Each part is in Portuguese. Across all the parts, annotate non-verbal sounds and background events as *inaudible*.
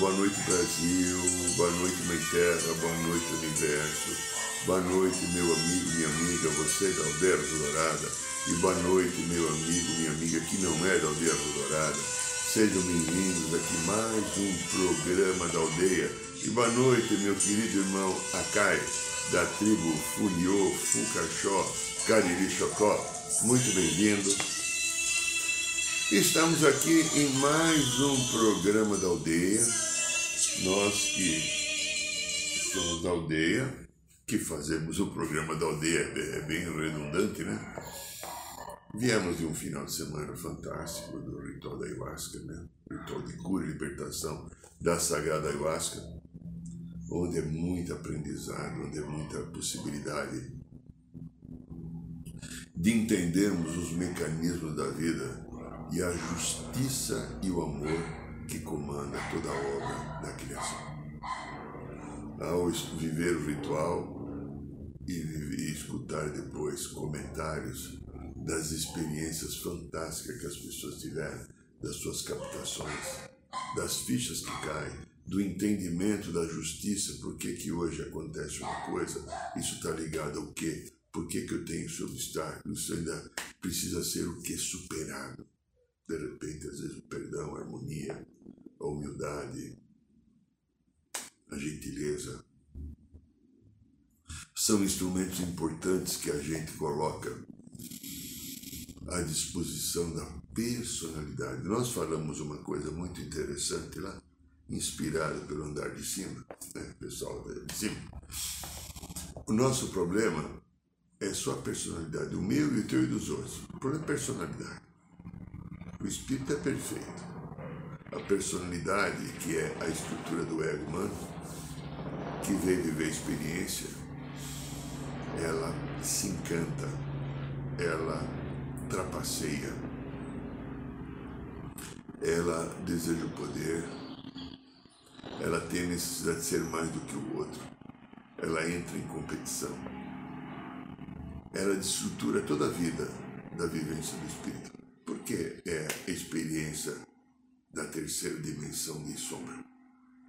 boa noite, Brasil, boa noite, Mãe Terra, boa noite, Universo, boa noite, meu amigo, minha amiga, você da Aldeia Dourada, e boa noite, meu amigo, minha amiga que não é da Aldeia Dourada. Sejam bem-vindos aqui mais um programa da aldeia. E boa noite, meu querido irmão Akai, da tribo Funiô, Fucaxó, Cariri Chocó. Muito bem-vindo. Estamos aqui em mais um programa da aldeia. Nós que somos da aldeia, que fazemos o programa da aldeia, é bem redundante, né? Viemos de um final de semana fantástico do ritual da ayahuasca, né? Ritual de cura e libertação da sagrada ayahuasca, onde é muito aprendizado, onde é muita possibilidade de entendermos os mecanismos da vida e a justiça e o amor que comanda toda a obra da criação. Ao viver o ritual e escutar depois comentários das experiências fantásticas que as pessoas tiveram, das suas captações, das fichas que caem, do entendimento da justiça, por que, que hoje acontece uma coisa, isso está ligado ao quê? Por que, que eu tenho esse obstáculo? Isso ainda precisa ser o que? Superado. De repente, às vezes, o perdão, a harmonia, a humildade, a gentileza, são instrumentos importantes que a gente coloca à disposição da personalidade. Nós falamos uma coisa muito interessante lá, inspirada pelo andar de cima, né, pessoal de cima. O nosso problema é só a personalidade, o meu e o teu e dos outros. O problema é personalidade. O espírito é perfeito. A personalidade, que é a estrutura do ego humano, que veio viver a experiência, ela se encanta, ela trapaceia, ela deseja o poder, ela tem necessidade de ser mais do que o outro, ela entra em competição, ela destrutura toda a vida da vivência do espírito, porque é a experiência da terceira dimensão de sombra.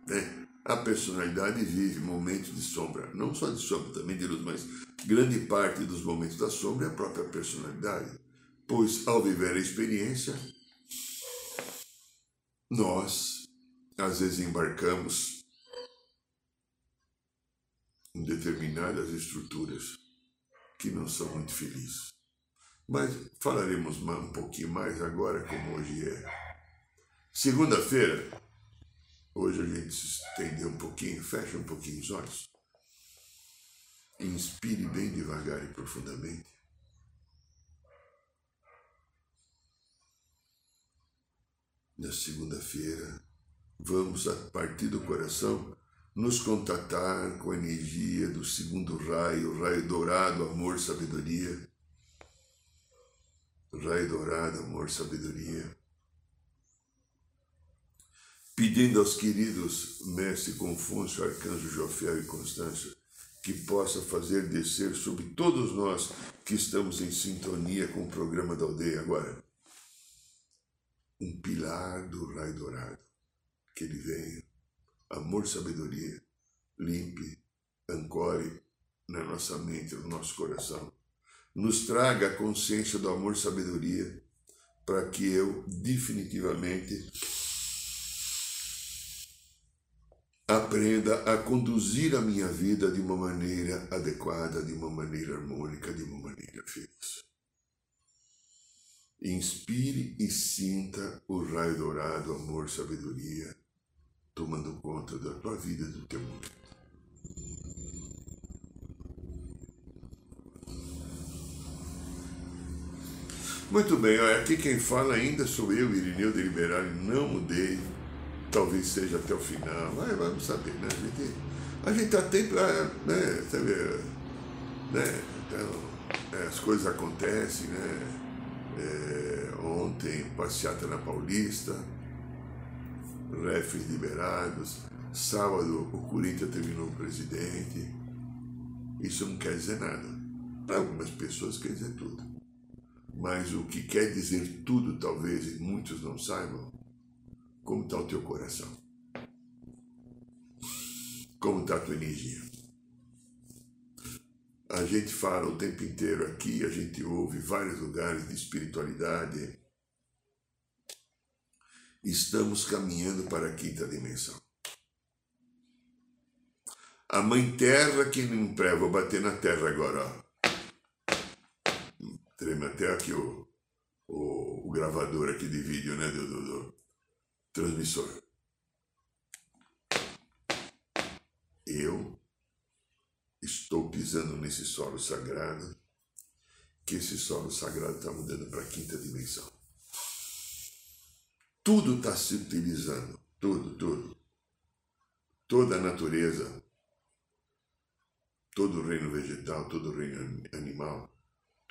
Né? A personalidade vive momentos de sombra, não só de sombra, também de luz, mas grande parte dos momentos da sombra é a própria personalidade pois ao viver a experiência, nós às vezes embarcamos em determinadas estruturas que não são muito felizes. Mas falaremos um pouquinho mais agora, como hoje é. Segunda-feira, hoje a gente se estendeu um pouquinho, fecha um pouquinho os olhos. Inspire bem devagar e profundamente. na segunda-feira, vamos, a partir do coração, nos contatar com a energia do segundo raio, raio dourado, amor, sabedoria. Raio dourado, amor, sabedoria. Pedindo aos queridos Mestre Confúcio, Arcanjo Jofiel e Constância, que possa fazer descer sobre todos nós que estamos em sintonia com o programa da aldeia agora um pilar do raio dourado. Que ele venha, amor, sabedoria, limpe, ancore na nossa mente, no nosso coração. Nos traga a consciência do amor, sabedoria, para que eu definitivamente aprenda a conduzir a minha vida de uma maneira adequada, de uma maneira harmônica, de uma maneira feliz. Inspire e sinta o raio dourado, amor, sabedoria, tomando conta da tua vida e do teu momento. Muito bem, aqui quem fala ainda sou eu, Irineu de Liberal, não mudei. Talvez seja até o final, mas vamos saber, né? A gente, a gente tá tempo, né? Sabe, né? Então, é, as coisas acontecem, né? É, ontem, passeata na Paulista, refs liberados. Sábado, o Corinthians terminou presidente. Isso não quer dizer nada. Para algumas pessoas quer dizer tudo. Mas o que quer dizer tudo, talvez, e muitos não saibam, como está o teu coração? Como está a tua energia? A gente fala o tempo inteiro aqui, a gente ouve vários lugares de espiritualidade. Estamos caminhando para a quinta dimensão. A mãe terra que não pré, vou bater na terra agora, ó. Trema até aqui o, o, o, gravador aqui de vídeo, né, do, do, do transmissor. Eu estou pisando nesse solo sagrado, que esse solo sagrado está mudando para a quinta dimensão. Tudo está se utilizando, tudo, tudo. Toda a natureza, todo o reino vegetal, todo o reino animal,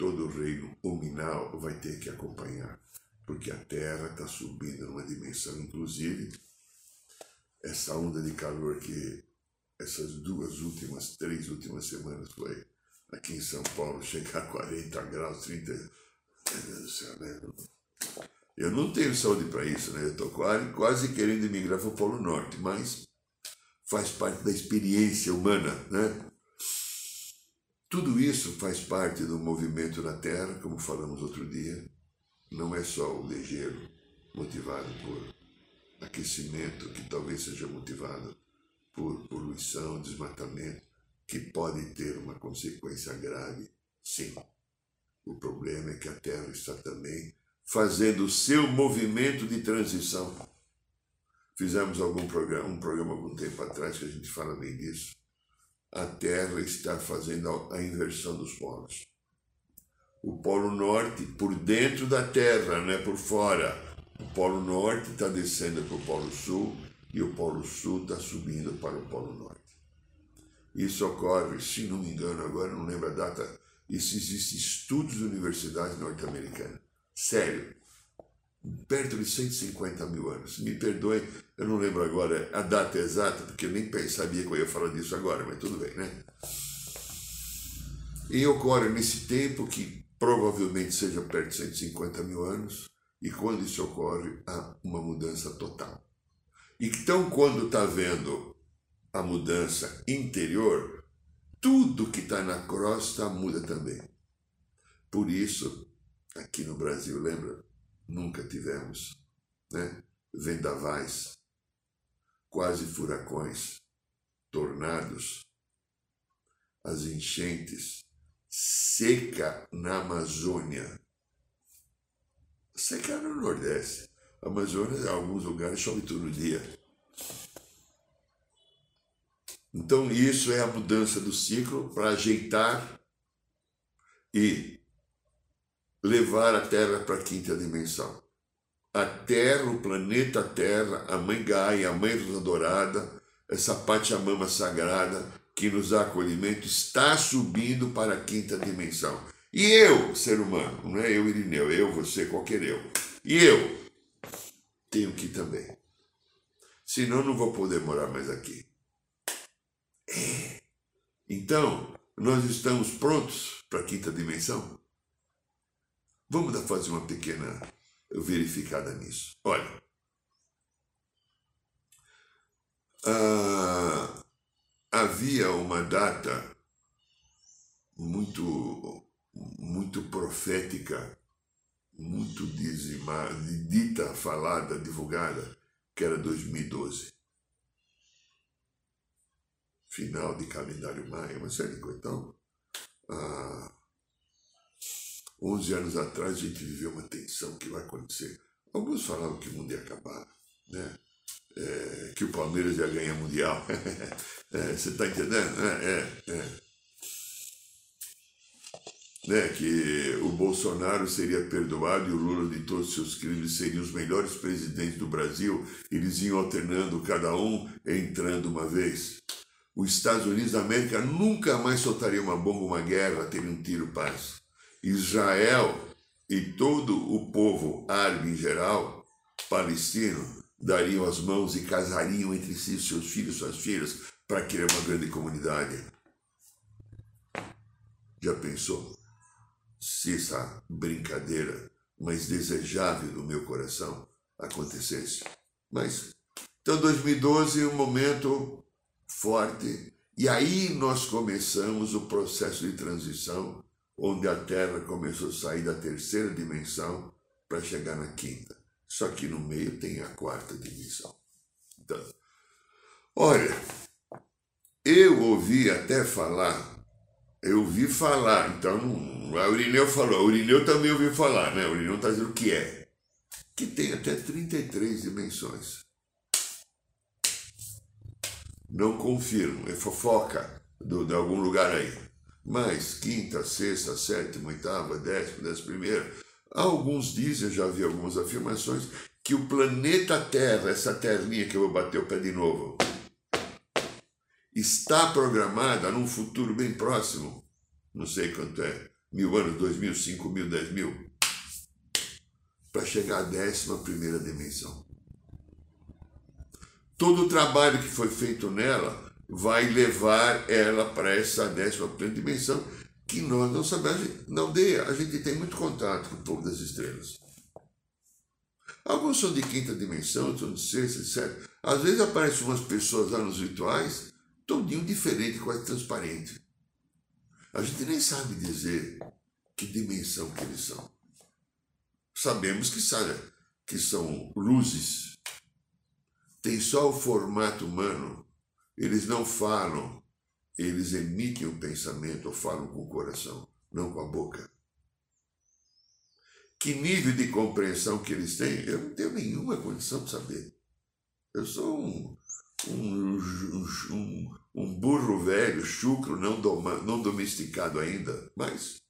todo o reino hominal vai ter que acompanhar, porque a Terra está subindo numa dimensão, inclusive, essa onda de calor que essas duas últimas, três últimas semanas foi aqui em São Paulo, chegar a 40 graus, 30. Meu Deus do céu, né? Eu não tenho saúde para isso, né? Eu estou quase, quase querendo emigrar para o Polo Norte, mas faz parte da experiência humana, né? Tudo isso faz parte do movimento na Terra, como falamos outro dia. Não é só o ligeiro motivado por aquecimento, que talvez seja motivado por poluição, desmatamento, que pode ter uma consequência grave. Sim. O problema é que a Terra está também fazendo o seu movimento de transição. Fizemos algum programa, um programa algum tempo atrás que a gente fala bem disso a Terra está fazendo a inversão dos polos. O Polo Norte por dentro da Terra, não é por fora. O Polo Norte está descendo para o Polo Sul e o Polo Sul está subindo para o Polo Norte. Isso ocorre, se não me engano, agora não lembro a data, isso existe estudos de universidades norte-americanas. Sério, perto de 150 mil anos. Me perdoe, eu não lembro agora a data exata, porque eu nem sabia que eu ia falar disso agora, mas tudo bem, né? E ocorre nesse tempo que provavelmente seja perto de 150 mil anos, e quando isso ocorre, há uma mudança total. Então, quando está vendo a mudança interior, tudo que está na crosta muda também. Por isso, aqui no Brasil, lembra? Nunca tivemos, né? Vendavais, quase furacões, tornados, as enchentes, seca na Amazônia, seca no Nordeste. Amazônia, em alguns lugares, chove todo dia. Então, isso é a mudança do ciclo para ajeitar e levar a Terra para a quinta dimensão. A Terra, o planeta Terra, a Mãe Gaia, a Mãe Dourada, essa Pachamama sagrada que nos dá acolhimento, está subindo para a quinta dimensão. E eu, ser humano, não é eu, Irineu, eu, você, qualquer eu. E eu tenho que ir também. Senão não vou poder morar mais aqui. É. Então, nós estamos prontos para a quinta dimensão? Vamos fazer uma pequena verificada nisso. Olha, ah, havia uma data muito, muito profética, muito dizimada, dita, falada, divulgada, que era 2012. Final de calendário maio, uma série de. Então, ah, 11 anos atrás a gente viveu uma tensão que vai acontecer. Alguns falavam que o mundo ia acabar, né? É, que o Palmeiras ia ganhar mundial. *laughs* é, você está entendendo? É, é, é. né, que o Bolsonaro seria perdoado e o Lula de todos os seus crimes seriam os melhores presidentes do Brasil, eles iam alternando cada um entrando uma vez. Os Estados Unidos da América nunca mais soltaria uma bomba, uma guerra, teria um tiro paz. Israel e todo o povo árabe em geral, palestino, dariam as mãos e casariam entre si seus filhos e suas filhas para criar uma grande comunidade. Já pensou? se essa brincadeira mais desejável do meu coração acontecesse. Mas, então 2012 um momento forte, e aí nós começamos o processo de transição, onde a Terra começou a sair da terceira dimensão para chegar na quinta. Só que no meio tem a quarta dimensão. Então, olha, eu ouvi até falar eu ouvi falar, então a Urineu falou, a Urineu também ouviu falar, né? O Urineu está dizendo o que é. Que tem até 33 dimensões. Não confirmo, é fofoca do, de algum lugar aí. Mas quinta, sexta, sétima, oitava, décima, décima primeira. Alguns dizem, já vi algumas afirmações, que o planeta Terra, essa terrinha que eu vou bater o pé de novo, está programada num futuro bem próximo, não sei quanto é, mil anos, dois mil, cinco mil, dez mil, para chegar à décima primeira dimensão. Todo o trabalho que foi feito nela vai levar ela para essa décima primeira dimensão que nós não sabemos. Na aldeia, a gente tem muito contato com o povo das estrelas. Alguns são de quinta dimensão, outros são de sexta, etc. Às vezes aparecem umas pessoas lá nos rituais todinho diferente, quase transparente. A gente nem sabe dizer que dimensão que eles são. Sabemos que, sabe, que são luzes. Tem só o formato humano. Eles não falam, eles emitem o pensamento ou falam com o coração, não com a boca. Que nível de compreensão que eles têm, eu não tenho nenhuma condição de saber. Eu sou um, um, um, um burro velho, chucro, não, doma, não domesticado ainda, mas.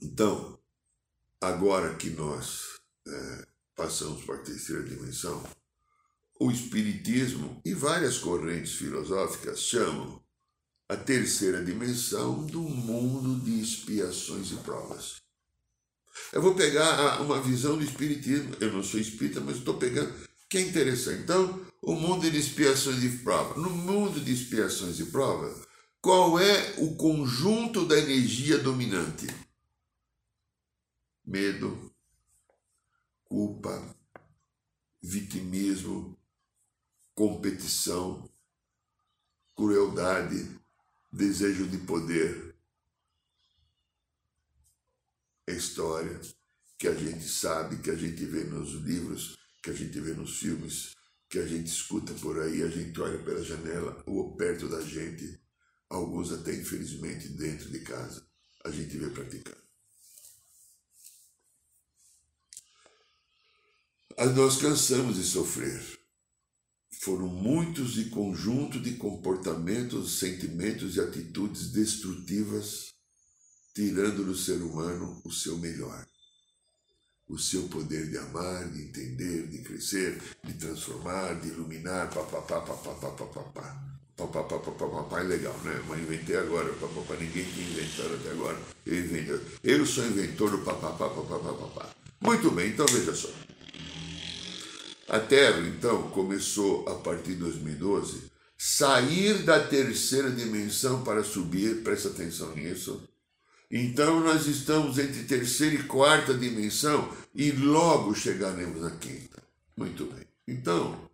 Então, agora que nós é, passamos para a terceira dimensão, o Espiritismo e várias correntes filosóficas chamam a terceira dimensão do mundo de expiações e provas. Eu vou pegar uma visão do Espiritismo, eu não sou espírita, mas estou pegando que é interessante. Então, o mundo de expiações e provas. No mundo de expiações e provas, qual é o conjunto da energia dominante? Medo, culpa, vitimismo, competição, crueldade, desejo de poder. É história que a gente sabe, que a gente vê nos livros que a gente vê nos filmes, que a gente escuta por aí, a gente olha pela janela ou perto da gente, alguns até infelizmente dentro de casa, a gente vê praticando. Nós cansamos de sofrer. Foram muitos e conjunto de comportamentos, sentimentos e atitudes destrutivas, tirando do ser humano o seu melhor o seu poder de amar, de entender, de crescer, de transformar, de iluminar, papapá, papapá, papapá. Papapá, papapá, é legal, né? Mas inventei agora, papapá, ninguém tinha inventado até agora. Eu. Eu sou inventor do papapá, papapá, papapá. Muito bem, então veja só. A Terra, então, começou a partir de 2012 sair da terceira dimensão para subir, presta atenção nisso, então nós estamos entre terceira e quarta dimensão e logo chegaremos na quinta. Muito bem. Então,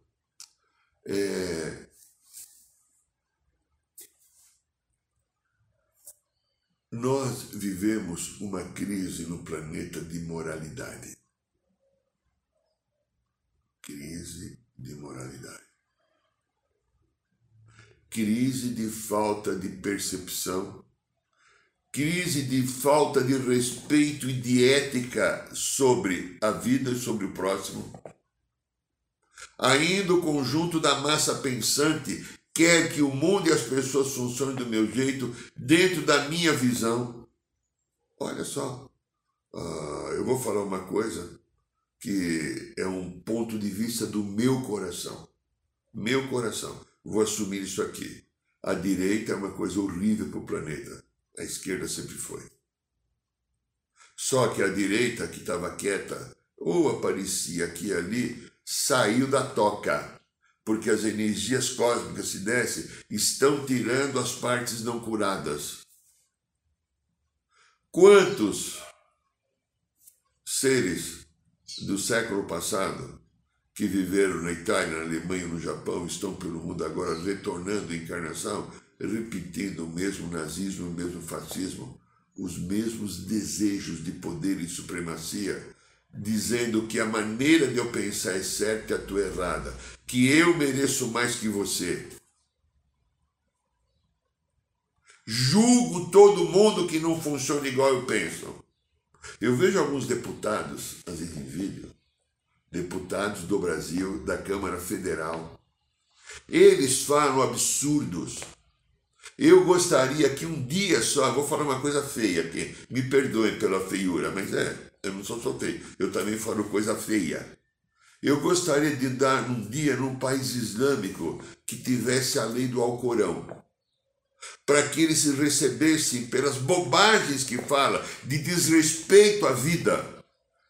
é, nós vivemos uma crise no planeta de moralidade. Crise de moralidade. Crise de falta de percepção crise de falta de respeito e de ética sobre a vida e sobre o próximo. Ainda o conjunto da massa pensante quer que o mundo e as pessoas funcionem do meu jeito, dentro da minha visão. Olha só, uh, eu vou falar uma coisa que é um ponto de vista do meu coração. Meu coração. Vou assumir isso aqui. A direita é uma coisa horrível para o planeta. A esquerda sempre foi. Só que a direita, que estava quieta, ou aparecia aqui e ali, saiu da toca. Porque as energias cósmicas, se desce, estão tirando as partes não curadas. Quantos seres do século passado que viveram na Itália, na Alemanha, no Japão, estão pelo mundo agora retornando à encarnação, repetindo o mesmo nazismo, o mesmo fascismo, os mesmos desejos de poder e supremacia, dizendo que a maneira de eu pensar é certa e a tua errada, que eu mereço mais que você. Julgo todo mundo que não funciona igual eu penso. Eu vejo alguns deputados, às vezes em vídeo, deputados do Brasil, da Câmara Federal. Eles falam absurdos. Eu gostaria que um dia só, vou falar uma coisa feia aqui, me perdoem pela feiura, mas é, eu não sou só feio, eu também falo coisa feia. Eu gostaria de dar um dia num país islâmico que tivesse a lei do Alcorão para que eles recebessem pelas bobagens que fala de desrespeito à vida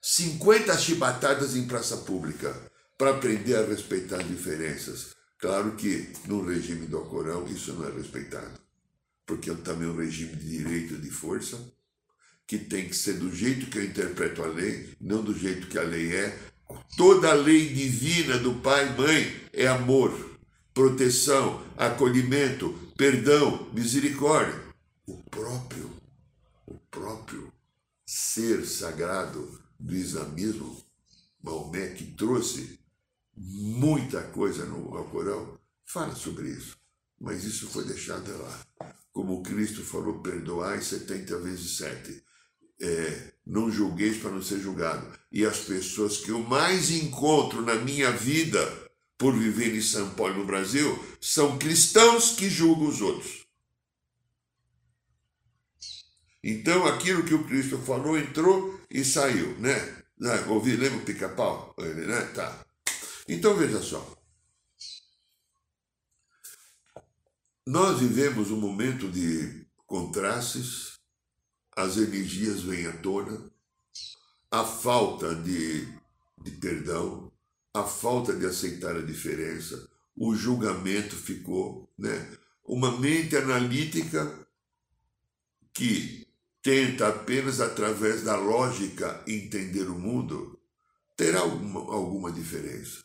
50 chibatadas em praça pública para aprender a respeitar as diferenças. Claro que no regime do Alcorão isso não é respeitado, porque é também um regime de direito de força, que tem que ser do jeito que eu interpreto a lei, não do jeito que a lei é. Toda a lei divina do pai e mãe é amor, proteção, acolhimento, perdão, misericórdia. O próprio, o próprio ser sagrado do islamismo, Maomé, que trouxe muita coisa no Alcorão, fala sobre isso. Mas isso foi deixado lá. Como Cristo falou, perdoai 70 vezes 7. É, não julgueis para não ser julgado. E as pessoas que eu mais encontro na minha vida, por viver em São Paulo, no Brasil, são cristãos que julgam os outros. Então aquilo que o Cristo falou entrou e saiu, né? né? Ouvi, lembra o pica-pau? Né? Tá. Então veja só. Nós vivemos um momento de contrastes, as energias vêm à tona, a falta de, de perdão, a falta de aceitar a diferença, o julgamento ficou, né? Uma mente analítica que tenta apenas através da lógica entender o mundo, terá alguma, alguma diferença.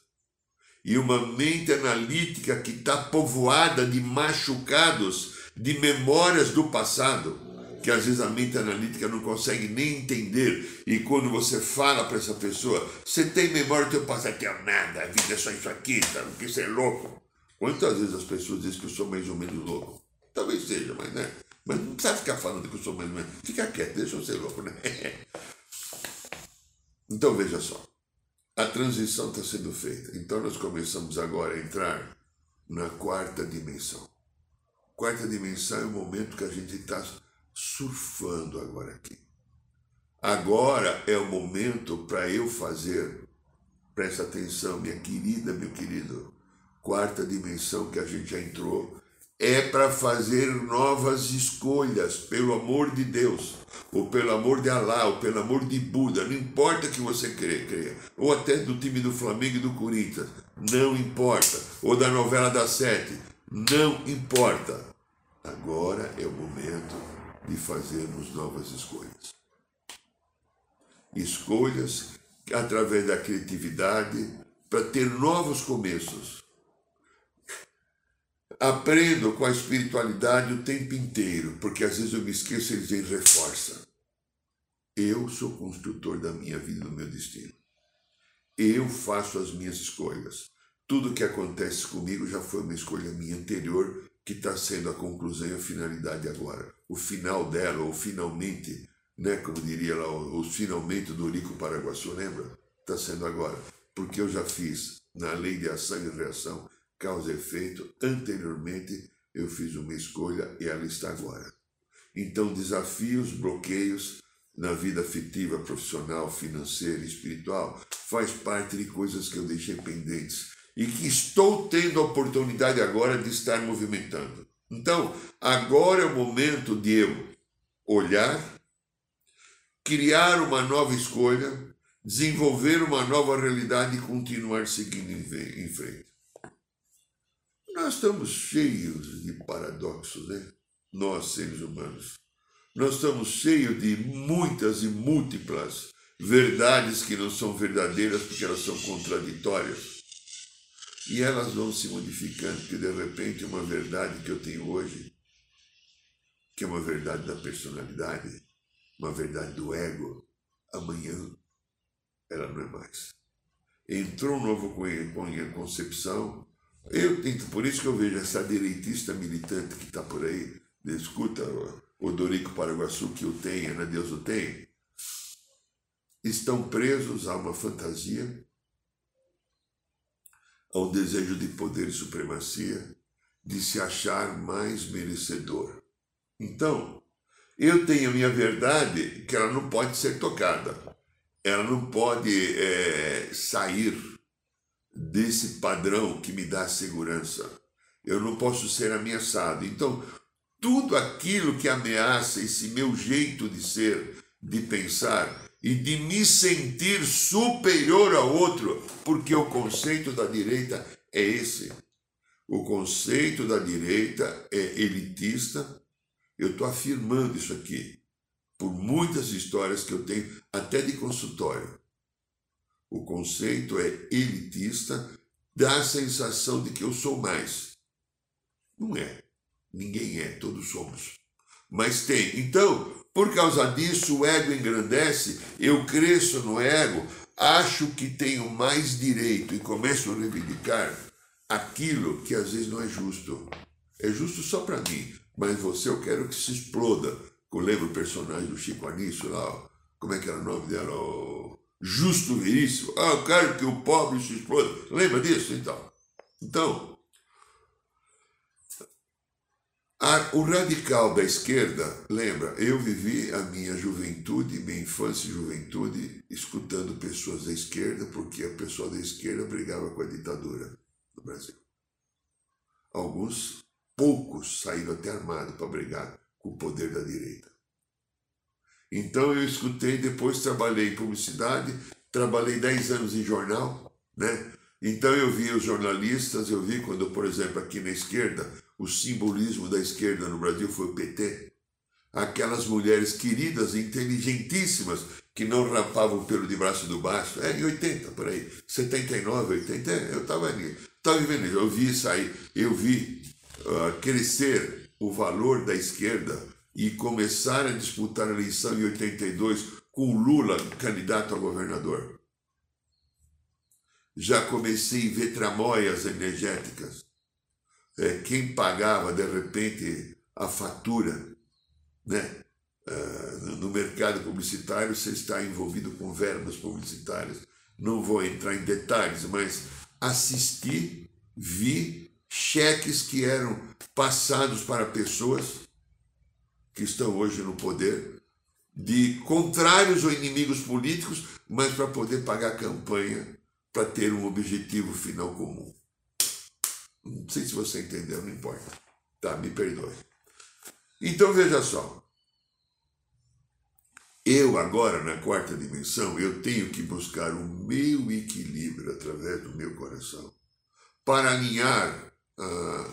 E uma mente analítica que está povoada de machucados, de memórias do passado, que às vezes a mente analítica não consegue nem entender. E quando você fala para essa pessoa, você tem memória do teu passado, tenho nada, a vida é só isso aqui, tá? porque você é louco. Quantas vezes as pessoas dizem que eu sou mais ou menos louco? Talvez seja, mas né? Mas não precisa ficar falando que eu sou mais ou menos. Fica quieto, deixa eu ser louco, né? *laughs* Então veja só. A transição está sendo feita. Então nós começamos agora a entrar na quarta dimensão. Quarta dimensão é o momento que a gente está surfando agora aqui. Agora é o momento para eu fazer, presta atenção, minha querida, meu querido, quarta dimensão que a gente já entrou, é para fazer novas escolhas, pelo amor de Deus, ou pelo amor de Alá, ou pelo amor de Buda, não importa que você creia, ou até do time do Flamengo e do Corinthians, não importa, ou da novela das sete, não importa. Agora é o momento de fazermos novas escolhas. Escolhas através da criatividade para ter novos começos Aprendo com a espiritualidade o tempo inteiro, porque às vezes eu me esqueço e eles dizem reforça. Eu sou construtor da minha vida do meu destino. Eu faço as minhas escolhas. Tudo que acontece comigo já foi uma escolha minha anterior, que está sendo a conclusão e a finalidade agora. O final dela, ou finalmente, né, como diria lá, o, finalmente do Rico Paraguaçu, lembra? Está sendo agora. Porque eu já fiz na lei de ação e reação causa e efeito. Anteriormente eu fiz uma escolha e ela está agora. Então, desafios, bloqueios na vida afetiva, profissional, financeira espiritual faz parte de coisas que eu deixei pendentes e que estou tendo a oportunidade agora de estar movimentando. Então, agora é o momento de eu olhar, criar uma nova escolha, desenvolver uma nova realidade e continuar seguindo em frente. Nós estamos cheios de paradoxos, né? Nós, seres humanos. Nós estamos cheios de muitas e múltiplas verdades que não são verdadeiras porque elas são contraditórias. E elas vão se modificando, porque de repente uma verdade que eu tenho hoje, que é uma verdade da personalidade, uma verdade do ego, amanhã ela não é mais. Entrou um novo concepção. Eu tento, por isso que eu vejo essa direitista militante que está por aí, escuta o Dorico Paraguaçu que o tem, Ana Deus o tem, estão presos a uma fantasia ao desejo de poder e supremacia, de se achar mais merecedor. Então, eu tenho a minha verdade que ela não pode ser tocada, ela não pode é, sair desse padrão que me dá segurança. Eu não posso ser ameaçado. Então, tudo aquilo que ameaça esse meu jeito de ser, de pensar, e de me sentir superior ao outro, porque o conceito da direita é esse. O conceito da direita é elitista. Eu estou afirmando isso aqui por muitas histórias que eu tenho, até de consultório. O conceito é elitista, dá a sensação de que eu sou mais. Não é. Ninguém é, todos somos. Mas tem. Então, por causa disso, o ego engrandece, eu cresço no ego, acho que tenho mais direito e começo a reivindicar aquilo que às vezes não é justo. É justo só para mim, mas você eu quero que se exploda. Eu lembro o personagem do Chico Anísio lá, como é que era o nome dela? O Justo Veríssimo. Ah, eu quero que o pobre se exploda. Lembra disso? Então, então o radical da esquerda, lembra, eu vivi a minha juventude, minha infância e juventude, escutando pessoas da esquerda, porque a pessoa da esquerda brigava com a ditadura no Brasil. Alguns, poucos, saíram até armados para brigar com o poder da direita. Então eu escutei, depois trabalhei em publicidade, trabalhei 10 anos em jornal, né? Então eu vi os jornalistas, eu vi quando, por exemplo, aqui na esquerda, o simbolismo da esquerda no Brasil foi o PT. Aquelas mulheres queridas, inteligentíssimas, que não rapavam pelo de braço do baixo. É, em 80, por aí. 79, 80, é, eu estava ali. Estava vivendo isso. Eu vi sair, eu vi uh, crescer o valor da esquerda e começar a disputar a eleição em 82 com Lula candidato a governador. Já comecei a ver tramóias energéticas é, quem pagava de repente a fatura, né? Uh, no mercado publicitário você está envolvido com verbas publicitárias. Não vou entrar em detalhes, mas assisti, vi cheques que eram passados para pessoas que estão hoje no poder, de contrários ou inimigos políticos, mas para poder pagar campanha, para ter um objetivo final comum. Não sei se você entendeu, não importa. Tá, me perdoe. Então veja só. Eu agora, na quarta dimensão, eu tenho que buscar o meu equilíbrio através do meu coração para alinhar ah,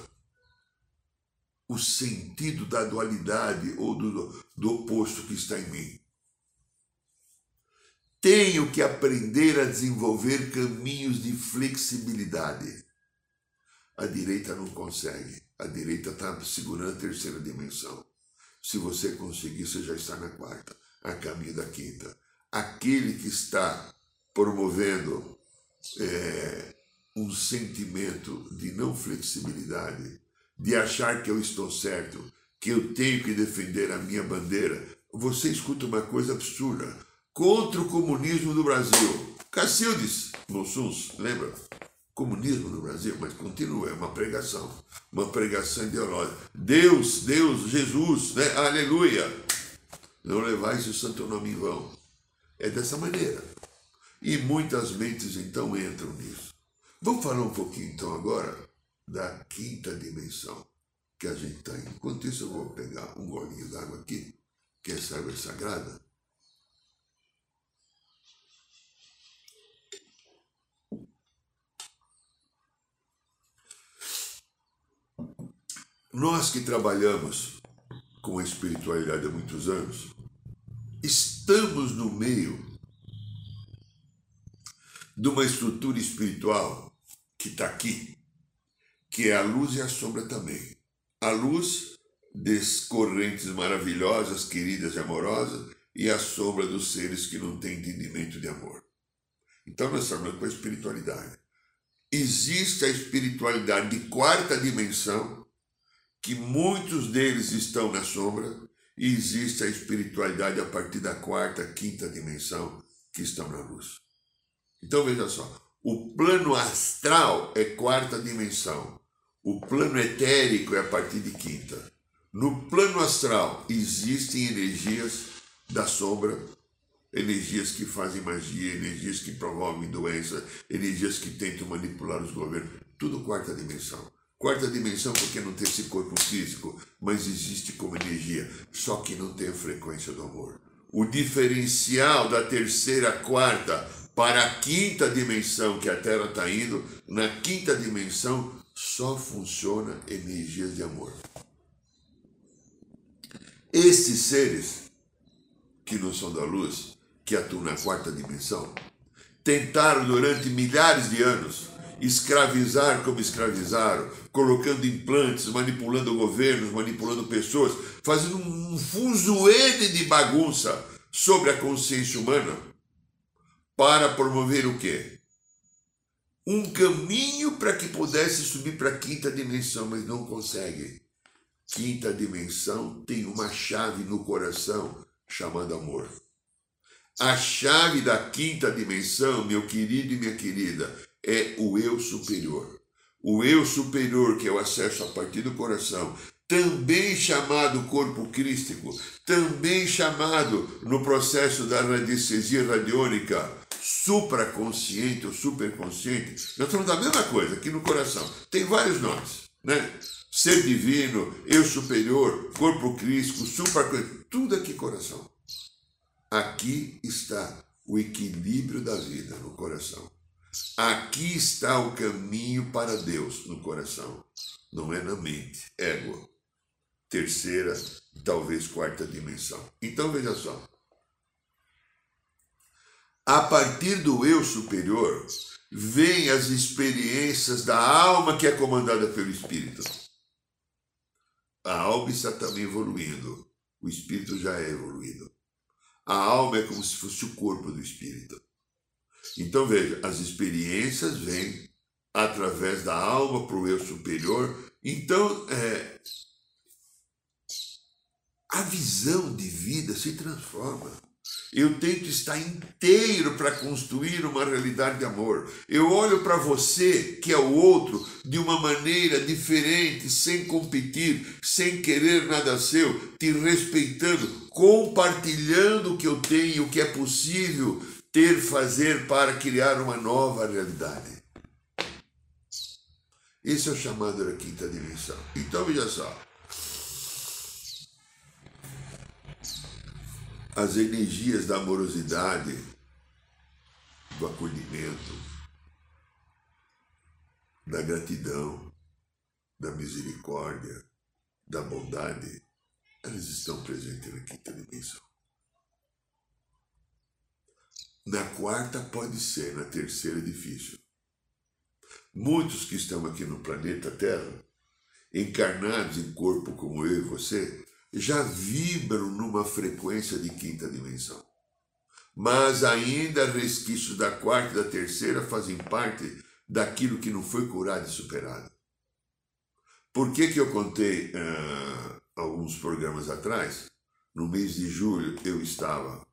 o sentido da dualidade ou do, do oposto que está em mim. Tenho que aprender a desenvolver caminhos de flexibilidade a direita não consegue. A direita está segurando a terceira dimensão. Se você conseguir, você já está na quarta, a caminho da quinta. Aquele que está promovendo é, um sentimento de não flexibilidade, de achar que eu estou certo, que eu tenho que defender a minha bandeira, você escuta uma coisa absurda. Contra o comunismo do Brasil. Cacildes Mossuns, lembra? comunismo no Brasil, mas continua, é uma pregação, uma pregação ideológica. Deus, Deus, Jesus, né? aleluia. Não levais o santo nome em vão. É dessa maneira. E muitas mentes então entram nisso. Vamos falar um pouquinho então agora da quinta dimensão que a gente está. Enquanto isso, eu vou pegar um golinho d'água aqui, que é essa água sagrada. Nós que trabalhamos com a espiritualidade há muitos anos, estamos no meio de uma estrutura espiritual que está aqui, que é a luz e a sombra também. A luz das correntes maravilhosas, queridas e amorosas, e a sombra dos seres que não têm entendimento de amor. Então nós estamos com a espiritualidade. Existe a espiritualidade de quarta dimensão, que muitos deles estão na sombra, e existe a espiritualidade a partir da quarta, quinta dimensão, que estão na luz. Então veja só, o plano astral é quarta dimensão, o plano etérico é a partir de quinta. No plano astral existem energias da sombra, energias que fazem magia, energias que promovem doença, energias que tentam manipular os governos, tudo quarta dimensão. Quarta dimensão porque não tem esse corpo físico, mas existe como energia, só que não tem a frequência do amor. O diferencial da terceira, quarta para a quinta dimensão que a Terra está indo, na quinta dimensão só funciona energias de amor. Esses seres que não são da luz, que atuam na quarta dimensão, tentaram durante milhares de anos escravizar como escravizaram, colocando implantes, manipulando governos, manipulando pessoas, fazendo um fuzuede de bagunça sobre a consciência humana para promover o quê? Um caminho para que pudesse subir para a quinta dimensão, mas não consegue. Quinta dimensão tem uma chave no coração chamada amor. A chave da quinta dimensão, meu querido e minha querida, é o eu superior. O eu superior, que é o acesso a partir do coração, também chamado corpo crístico, também chamado no processo da radiestesia radiônica supraconsciente ou superconsciente. Nós estamos da mesma coisa aqui no coração. Tem vários nomes, né? Ser divino, eu superior, corpo crístico, supraconsciente, tudo aqui coração. Aqui está o equilíbrio da vida no coração. Aqui está o caminho para Deus no coração, não é na mente, ego. Terceira, talvez quarta dimensão. Então veja só. A partir do eu superior, vêm as experiências da alma que é comandada pelo espírito. A alma está também evoluindo, o espírito já é evoluído. A alma é como se fosse o corpo do espírito. Então veja, as experiências vêm através da alma para o eu superior. Então, é, a visão de vida se transforma. Eu tento estar inteiro para construir uma realidade de amor. Eu olho para você, que é o outro, de uma maneira diferente, sem competir, sem querer nada seu, te respeitando, compartilhando o que eu tenho, o que é possível ter, fazer para criar uma nova realidade. Esse é o chamado da quinta dimensão. Então veja só. As energias da amorosidade, do acolhimento, da gratidão, da misericórdia, da bondade, elas estão presentes na quinta dimensão. Na quarta pode ser, na terceira é difícil. Muitos que estão aqui no planeta Terra, encarnados em corpo como eu e você, já vibram numa frequência de quinta dimensão. Mas ainda resquícios da quarta e da terceira fazem parte daquilo que não foi curado e superado. Por que, que eu contei uh, alguns programas atrás? No mês de julho eu estava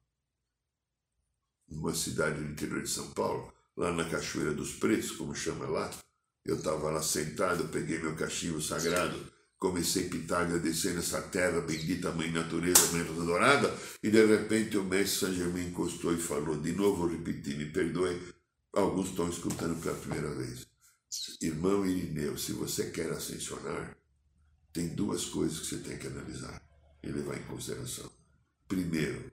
numa cidade do interior de São Paulo, lá na Cachoeira dos Pretos, como chama lá. Eu estava lá sentado, peguei meu cachimbo sagrado, comecei a pitar, agradecendo essa terra bendita, Mãe Natureza, Mãe Rosa Dourada, e de repente o mestre Saint Germain encostou e falou, de novo repetindo, me perdoe, alguns estão escutando pela primeira vez. Irmão Irineu, se você quer ascensionar, tem duas coisas que você tem que analisar e levar em consideração. Primeiro,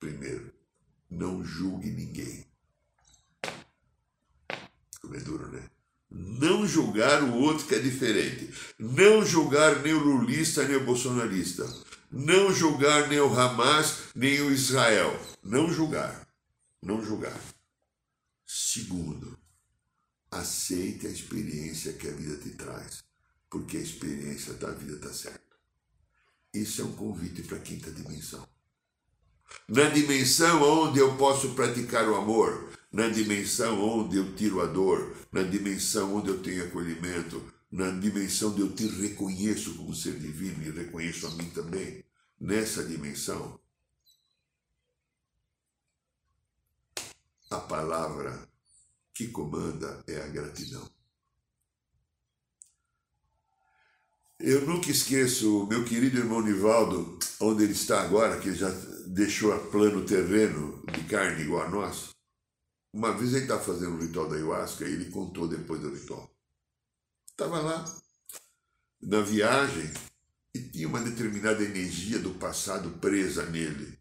primeiro, não julgue ninguém. Como é duro, né? Não julgar o outro que é diferente. Não julgar nem o lulista nem o bolsonarista. Não julgar nem o Hamas nem o Israel. Não julgar. Não julgar. Segundo, aceite a experiência que a vida te traz, porque a experiência da vida está certa. Isso é um convite para a quinta dimensão. Na dimensão onde eu posso praticar o amor, na dimensão onde eu tiro a dor, na dimensão onde eu tenho acolhimento, na dimensão onde eu te reconheço como ser divino e reconheço a mim também, nessa dimensão, a palavra que comanda é a gratidão. Eu nunca esqueço o meu querido irmão Nivaldo, onde ele está agora, que já deixou a plano terreno de carne igual a nós. Uma vez ele estava fazendo o ritual da ayahuasca e ele contou depois do ritual. Estava lá, na viagem, e tinha uma determinada energia do passado presa nele.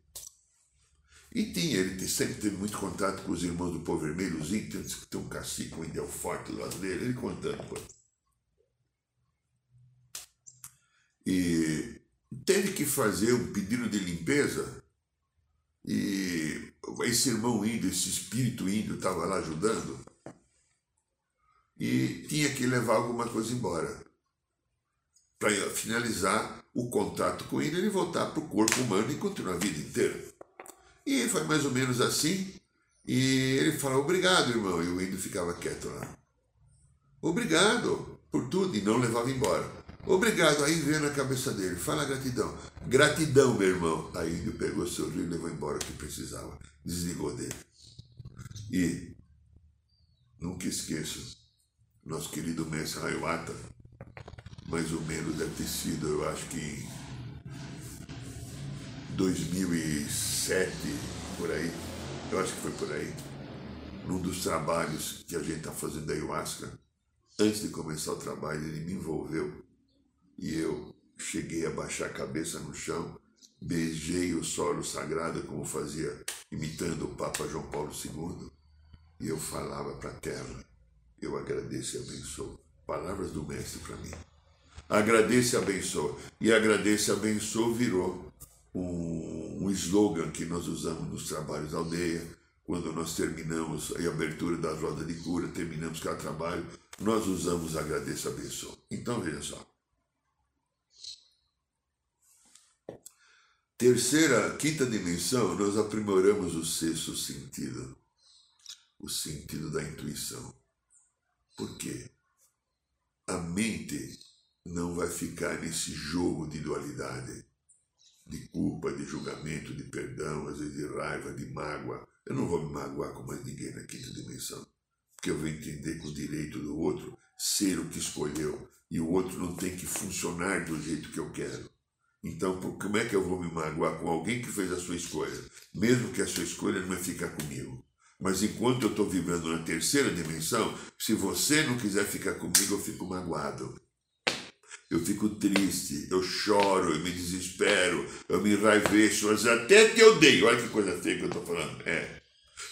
E tinha, ele sempre teve muito contato com os irmãos do povo vermelho, os índios, que tem um cacique, um índio forte do lado dele, ele contando. Pô. E teve que fazer um pedido de limpeza e esse irmão índio, esse espírito índio estava lá ajudando e tinha que levar alguma coisa embora para finalizar o contato com ele e voltar para o corpo humano e continuar a vida inteira. E foi mais ou menos assim. E ele falou, obrigado, irmão. E o índio ficava quieto lá. Obrigado por tudo. E não levava embora. Obrigado. Aí veio na cabeça dele, fala gratidão. Gratidão, meu irmão. Aí o índio pegou, sorriu e levou embora o que precisava. Desligou dele. E nunca esqueço, nosso querido mestre Rayuata, mais ou menos deve ter sido, eu acho que 2007, por aí, eu acho que foi por aí, num dos trabalhos que a gente está fazendo da ayahuasca, antes de começar o trabalho, ele me envolveu e eu cheguei a baixar a cabeça no chão, beijei o solo sagrado, como fazia imitando o Papa João Paulo II, e eu falava para a terra: eu agradeço e abençoo. Palavras do Mestre para mim. Agradeço e abençoa. E agradeço e abençoa virou um, um slogan que nós usamos nos trabalhos da aldeia, quando nós terminamos a abertura das rodas de cura, terminamos cada trabalho, nós usamos agradeço, abençoa. Então veja só. Terceira, quinta dimensão, nós aprimoramos o sexto sentido, o sentido da intuição. Por quê? A mente não vai ficar nesse jogo de dualidade de culpa, de julgamento, de perdão, às vezes de raiva, de mágoa. Eu não vou me magoar com mais ninguém na quinta dimensão, porque eu vou entender que o direito do outro ser o que escolheu e o outro não tem que funcionar do jeito que eu quero. Então, como é que eu vou me magoar com alguém que fez a sua escolha, mesmo que a sua escolha não vai ficar comigo? Mas enquanto eu estou vibrando na terceira dimensão, se você não quiser ficar comigo, eu fico magoado eu fico triste, eu choro, eu me desespero, eu me enraiveço, mas até te odeio. Olha que coisa feia que eu estou falando. É.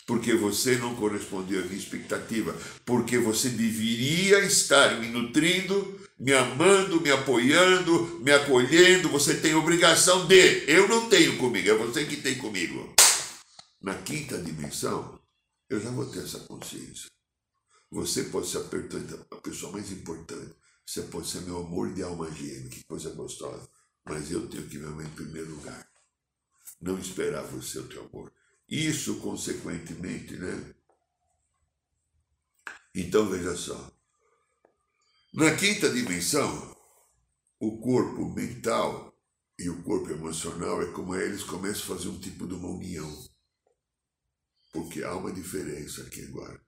Porque você não correspondeu à minha expectativa. Porque você deveria estar me nutrindo, me amando, me apoiando, me acolhendo. Você tem obrigação de. Eu não tenho comigo, é você que tem comigo. Na quinta dimensão, eu já vou ter essa consciência. Você pode ser a pessoa mais importante você pode ser meu amor de alma gêmea, que coisa gostosa. Mas eu tenho que me amar em primeiro lugar. Não esperar você o teu amor. Isso, consequentemente, né? Então veja só. Na quinta dimensão, o corpo mental e o corpo emocional é como eles começam a fazer um tipo de uma união. Porque há uma diferença aqui agora.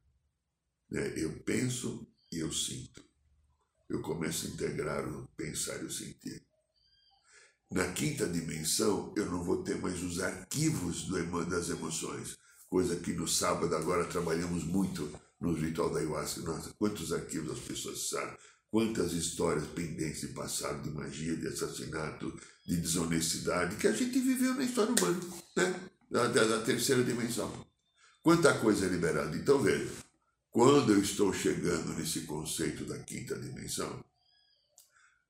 Né? Eu penso e eu sinto. Eu começo a integrar o pensar e o sentir. Na quinta dimensão, eu não vou ter mais os arquivos do, das emoções, coisa que no sábado agora trabalhamos muito no ritual da ayahuasca. Nossa, quantos arquivos as pessoas sabem, quantas histórias pendentes de passado, de magia, de assassinato, de desonestidade, que a gente viveu na história humana, né? da, da, da terceira dimensão. Quanta coisa é liberada. Então veja, quando eu estou chegando nesse conceito da quinta dimensão,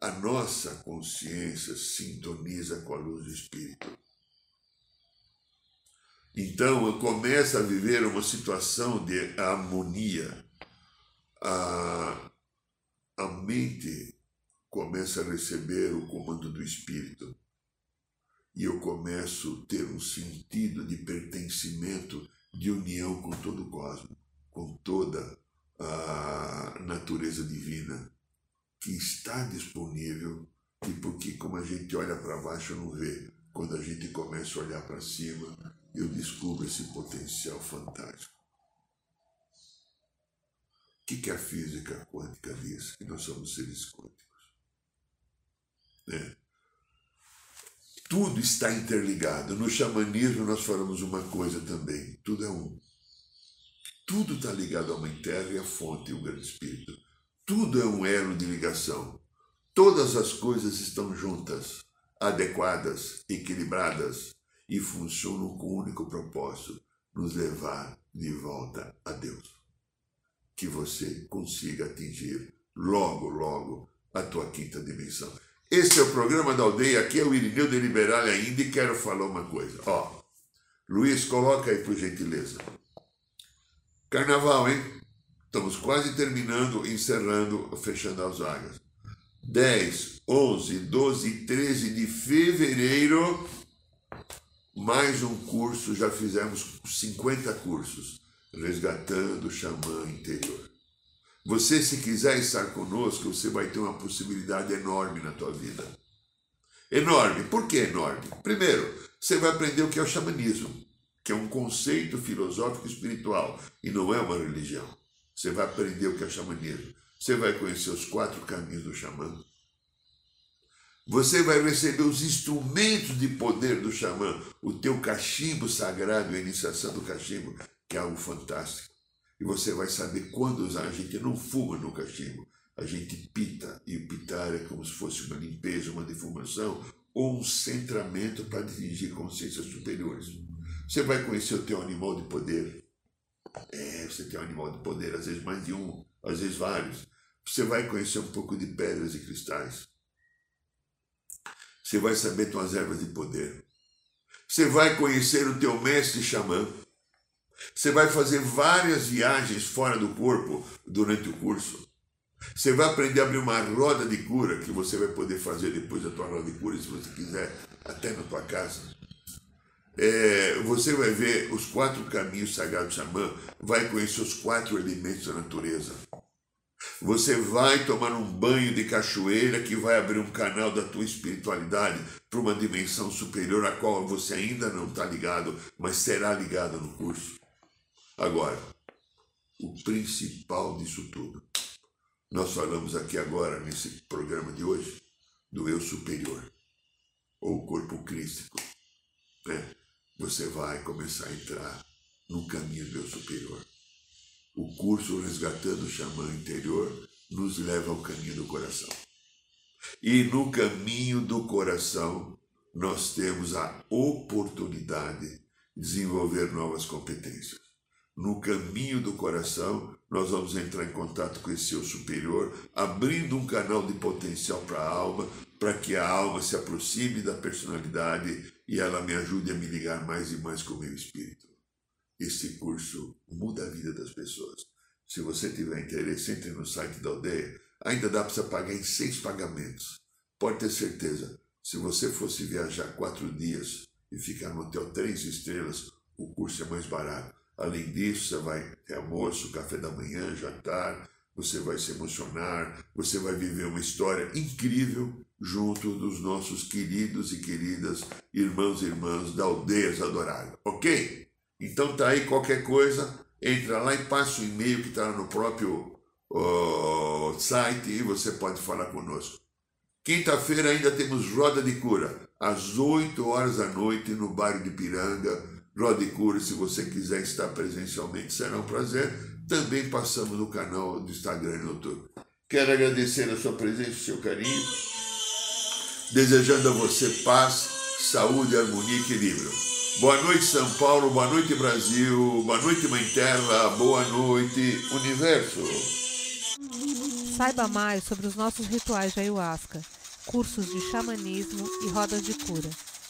a nossa consciência sintoniza com a luz do Espírito. Então eu começo a viver uma situação de harmonia. A, mente começa a receber o comando do Espírito. E eu começo a ter um sentido de pertencimento, de união com todo o cosmos com toda a natureza divina que está disponível e porque como a gente olha para baixo não vê, quando a gente começa a olhar para cima, eu descubro esse potencial fantástico. O que, que a física quântica diz? Que nós somos seres quânticos. Né? Tudo está interligado. No xamanismo nós falamos uma coisa também: tudo é um. Tudo está ligado à Mãe Terra e à fonte, o Grande Espírito. Tudo é um elo de ligação. Todas as coisas estão juntas, adequadas, equilibradas e funcionam com o um único propósito: nos levar de volta a Deus. Que você consiga atingir logo, logo a tua quinta dimensão. Esse é o programa da aldeia, aqui é o Irineu de Liberal ainda e quero falar uma coisa. Ó, Luiz, coloca aí por gentileza. Carnaval, hein? Estamos quase terminando, encerrando, fechando as vagas. 10, 11, 12 e 13 de fevereiro, mais um curso, já fizemos 50 cursos, resgatando o xamã interior. Você, se quiser estar conosco, você vai ter uma possibilidade enorme na tua vida. Enorme. Por que enorme? Primeiro, você vai aprender o que é o xamanismo que é um conceito filosófico espiritual e não é uma religião. Você vai aprender o que é xamanismo. Você vai conhecer os quatro caminhos do xamã. Você vai receber os instrumentos de poder do xamã, o teu cachimbo sagrado, a iniciação do cachimbo, que é algo fantástico. E você vai saber quando usar. A gente não fuma no cachimbo, a gente pita. E o pitar é como se fosse uma limpeza, uma defumação ou um centramento para atingir consciências superiores. Você vai conhecer o teu animal de poder. É, você tem um animal de poder, às vezes mais de um, às vezes vários. Você vai conhecer um pouco de pedras e cristais. Você vai saber tuas ervas de poder. Você vai conhecer o teu mestre xamã. Você vai fazer várias viagens fora do corpo durante o curso. Você vai aprender a abrir uma roda de cura que você vai poder fazer depois da tua roda de cura, se você quiser, até na tua casa é, você vai ver os quatro caminhos sagrados do xamã, vai conhecer os quatro elementos da natureza. Você vai tomar um banho de cachoeira que vai abrir um canal da tua espiritualidade para uma dimensão superior a qual você ainda não está ligado, mas será ligado no curso. Agora, o principal disso tudo. Nós falamos aqui agora, nesse programa de hoje, do eu superior, ou corpo crístico. Né? você vai começar a entrar no caminho do eu superior. O curso Resgatando o Xamã Interior nos leva ao caminho do coração. E no caminho do coração, nós temos a oportunidade de desenvolver novas competências. No caminho do coração, nós vamos entrar em contato com esse eu superior, abrindo um canal de potencial para a alma, para que a alma se aproxime da personalidade e ela me ajude a me ligar mais e mais com o meu espírito. Esse curso muda a vida das pessoas. Se você tiver interesse, entre no site da aldeia. Ainda dá para você pagar em seis pagamentos. Pode ter certeza, se você fosse viajar quatro dias e ficar no hotel três estrelas, o curso é mais barato. Além disso, você vai ter almoço, café da manhã, jantar, você vai se emocionar, você vai viver uma história incrível junto dos nossos queridos e queridas irmãos e irmãs da Aldeias Adorável, ok? Então tá aí qualquer coisa, entra lá e passa o e-mail que está no próprio uh, site e você pode falar conosco. Quinta-feira ainda temos Roda de Cura, às 8 horas da noite, no bairro de Piranga. Cura, se você quiser estar presencialmente, será um prazer. Também passamos no canal do Instagram e no YouTube. Quero agradecer a sua presença, o seu carinho, desejando a você paz, saúde, harmonia e equilíbrio. Boa noite, São Paulo, boa noite, Brasil, boa noite, Mãe Terra, boa noite, Universo. Saiba mais sobre os nossos rituais de ayahuasca, cursos de xamanismo e rodas de cura.